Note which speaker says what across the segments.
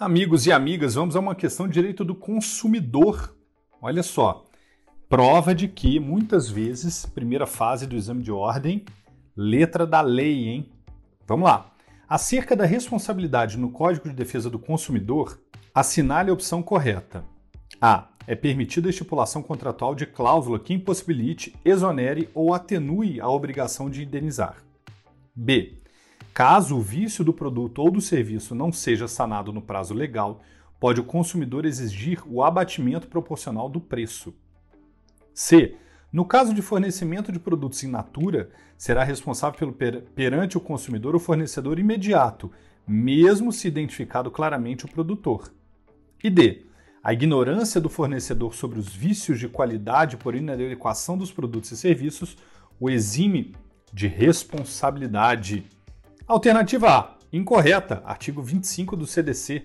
Speaker 1: Amigos e amigas, vamos a uma questão de direito do consumidor. Olha só, prova de que muitas vezes, primeira fase do exame de ordem, letra da lei, hein? Vamos lá. Acerca da responsabilidade no Código de Defesa do Consumidor, assinale a opção correta. A. É permitida a estipulação contratual de cláusula que impossibilite, exonere ou atenue a obrigação de indenizar. B. Caso o vício do produto ou do serviço não seja sanado no prazo legal, pode o consumidor exigir o abatimento proporcional do preço. C. No caso de fornecimento de produtos in natura, será responsável pelo per perante o consumidor o fornecedor imediato, mesmo se identificado claramente o produtor. E D. A ignorância do fornecedor sobre os vícios de qualidade por inadequação dos produtos e serviços o exime de responsabilidade. Alternativa A, incorreta, artigo 25 do CDC.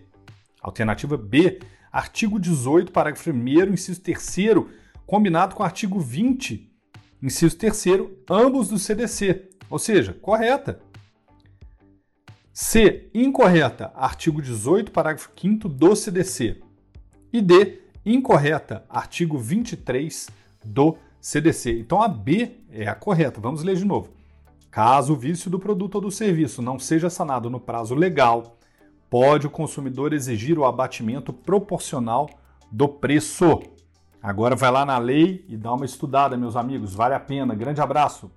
Speaker 1: Alternativa B, artigo 18, parágrafo 1, inciso 3, combinado com artigo 20, inciso 3, ambos do CDC, ou seja, correta. C, incorreta, artigo 18, parágrafo 5 do CDC. E D, incorreta, artigo 23 do CDC. Então a B é a correta. Vamos ler de novo. Caso o vício do produto ou do serviço não seja sanado no prazo legal, pode o consumidor exigir o abatimento proporcional do preço. Agora vai lá na lei e dá uma estudada, meus amigos, vale a pena. Grande abraço.